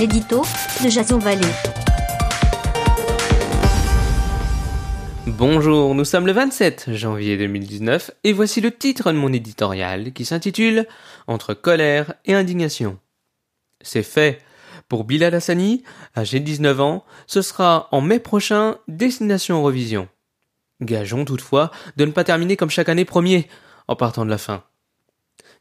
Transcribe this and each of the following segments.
l'édito de Jason. Bonjour, nous sommes le 27 janvier 2019 et voici le titre de mon éditorial qui s'intitule Entre colère et indignation. C'est fait. Pour Bilal Hassani, âgé de 19 ans, ce sera en mai prochain Destination Eurovision. Gageons toutefois de ne pas terminer comme chaque année premier, en partant de la fin.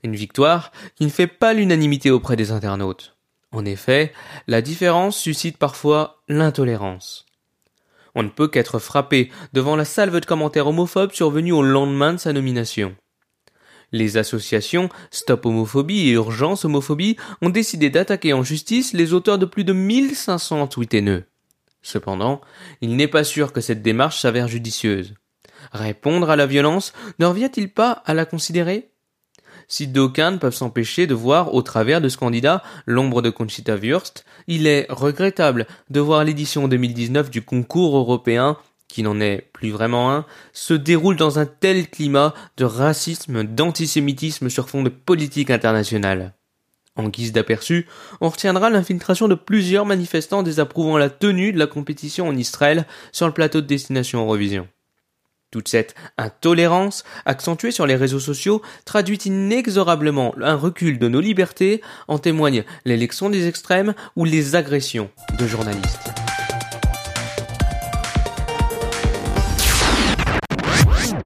Une victoire qui ne fait pas l'unanimité auprès des internautes. En effet, la différence suscite parfois l'intolérance. On ne peut qu'être frappé devant la salve de commentaires homophobes survenus au lendemain de sa nomination. Les associations Stop Homophobie et Urgence Homophobie ont décidé d'attaquer en justice les auteurs de plus de 1500 tweets haineux. Cependant, il n'est pas sûr que cette démarche s'avère judicieuse. Répondre à la violence ne revient-il pas à la considérer? Si d'aucuns ne peuvent s'empêcher de voir au travers de ce candidat l'ombre de Conchita Wurst, il est regrettable de voir l'édition 2019 du concours européen qui n'en est plus vraiment un, se déroule dans un tel climat de racisme, d'antisémitisme sur fond de politique internationale. En guise d'aperçu, on retiendra l'infiltration de plusieurs manifestants désapprouvant la tenue de la compétition en Israël sur le plateau de destination Eurovision. Toute cette intolérance, accentuée sur les réseaux sociaux, traduit inexorablement un recul de nos libertés, en témoigne l'élection des extrêmes ou les agressions de journalistes.